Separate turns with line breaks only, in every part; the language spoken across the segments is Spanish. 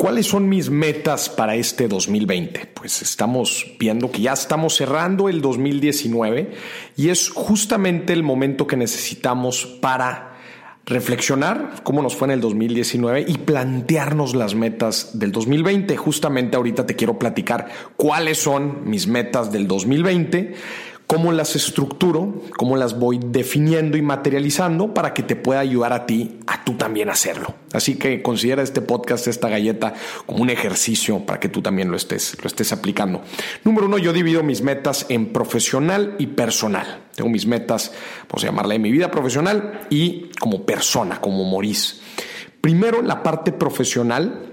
¿Cuáles son mis metas para este 2020? Pues estamos viendo que ya estamos cerrando el 2019 y es justamente el momento que necesitamos para reflexionar cómo nos fue en el 2019 y plantearnos las metas del 2020. Justamente ahorita te quiero platicar cuáles son mis metas del 2020 cómo las estructuro, cómo las voy definiendo y materializando para que te pueda ayudar a ti a tú también hacerlo. Así que considera este podcast, esta galleta, como un ejercicio para que tú también lo estés, lo estés aplicando. Número uno, yo divido mis metas en profesional y personal. Tengo mis metas, vamos a llamarla en mi vida profesional y como persona, como Maurice. Primero, la parte profesional,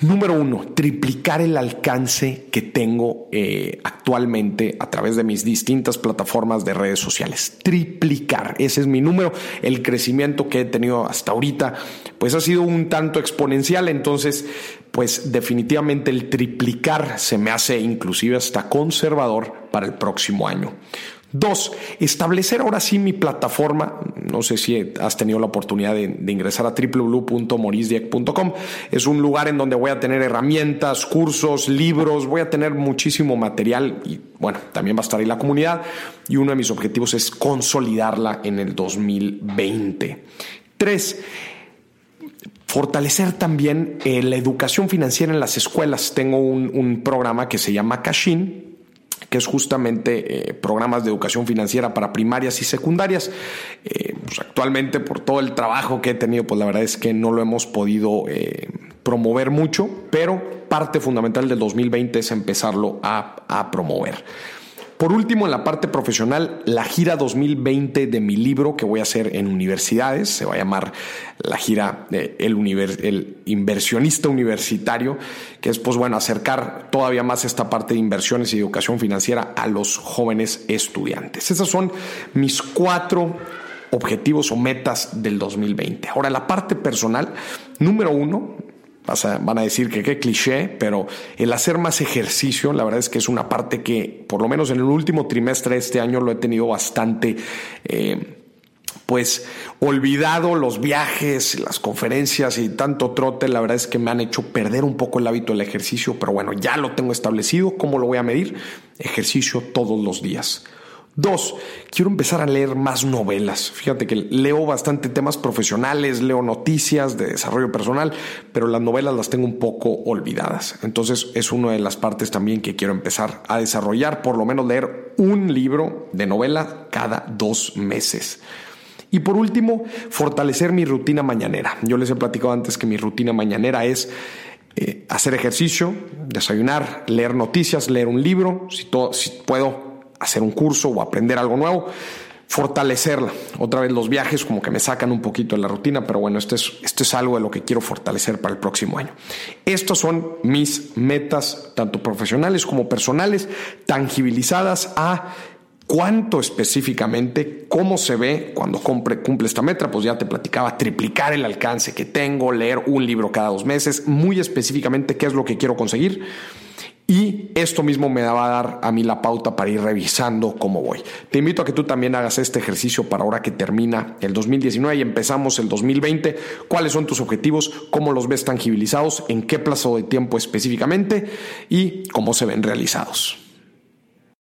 Número uno, triplicar el alcance que tengo eh, actualmente a través de mis distintas plataformas de redes sociales. Triplicar, ese es mi número. El crecimiento que he tenido hasta ahorita, pues ha sido un tanto exponencial. Entonces, pues definitivamente el triplicar se me hace inclusive hasta conservador para el próximo año. Dos, establecer ahora sí mi plataforma. No sé si has tenido la oportunidad de, ingresar a www.morisdieck.com. Es un lugar en donde voy a tener herramientas, cursos, libros, voy a tener muchísimo material y bueno, también va a estar ahí la comunidad. Y uno de mis objetivos es consolidarla en el 2020. Tres, fortalecer también eh, la educación financiera en las escuelas. Tengo un, un programa que se llama Cashin que es justamente eh, programas de educación financiera para primarias y secundarias. Eh, pues actualmente, por todo el trabajo que he tenido, pues la verdad es que no lo hemos podido eh, promover mucho, pero parte fundamental del 2020 es empezarlo a promover. Por último, en la parte profesional, la gira 2020 de mi libro que voy a hacer en universidades, se va a llamar la gira el, el, inversionista universitario, que es pues bueno, acercar todavía más esta parte de inversiones y educación financiera a los jóvenes estudiantes. Esas son mis cuatro objetivos o metas del 2020. Ahora, la parte personal, número uno, van a decir que qué cliché, pero el hacer más ejercicio, la verdad es que es una parte que, por lo menos en el último trimestre de este año, lo he tenido bastante, eh, pues, olvidado los viajes, las conferencias y tanto trote, la verdad es que me han hecho perder un poco el hábito del ejercicio, pero bueno, ya lo tengo establecido. ¿Cómo lo voy a medir? Ejercicio todos los días. Dos, quiero empezar a leer más novelas. Fíjate que leo bastante temas profesionales, leo noticias de desarrollo personal, pero las novelas las tengo un poco olvidadas. Entonces es una de las partes también que quiero empezar a desarrollar, por lo menos leer un libro de novela cada dos meses. Y por último, fortalecer mi rutina mañanera. Yo les he platicado antes que mi rutina mañanera es eh, hacer ejercicio, desayunar, leer noticias, leer un libro, si, todo, si puedo hacer un curso o aprender algo nuevo, fortalecerla. Otra vez los viajes como que me sacan un poquito de la rutina, pero bueno, esto es, esto es algo de lo que quiero fortalecer para el próximo año. Estos son mis metas, tanto profesionales como personales, tangibilizadas a cuánto específicamente, cómo se ve cuando cumple esta meta, pues ya te platicaba, triplicar el alcance que tengo, leer un libro cada dos meses, muy específicamente qué es lo que quiero conseguir y esto mismo me va a dar a mí la pauta para ir revisando cómo voy. Te invito a que tú también hagas este ejercicio para ahora que termina el 2019 y empezamos el 2020. ¿Cuáles son tus objetivos? ¿Cómo los ves tangibilizados? ¿En qué plazo de tiempo específicamente? ¿Y cómo se ven realizados?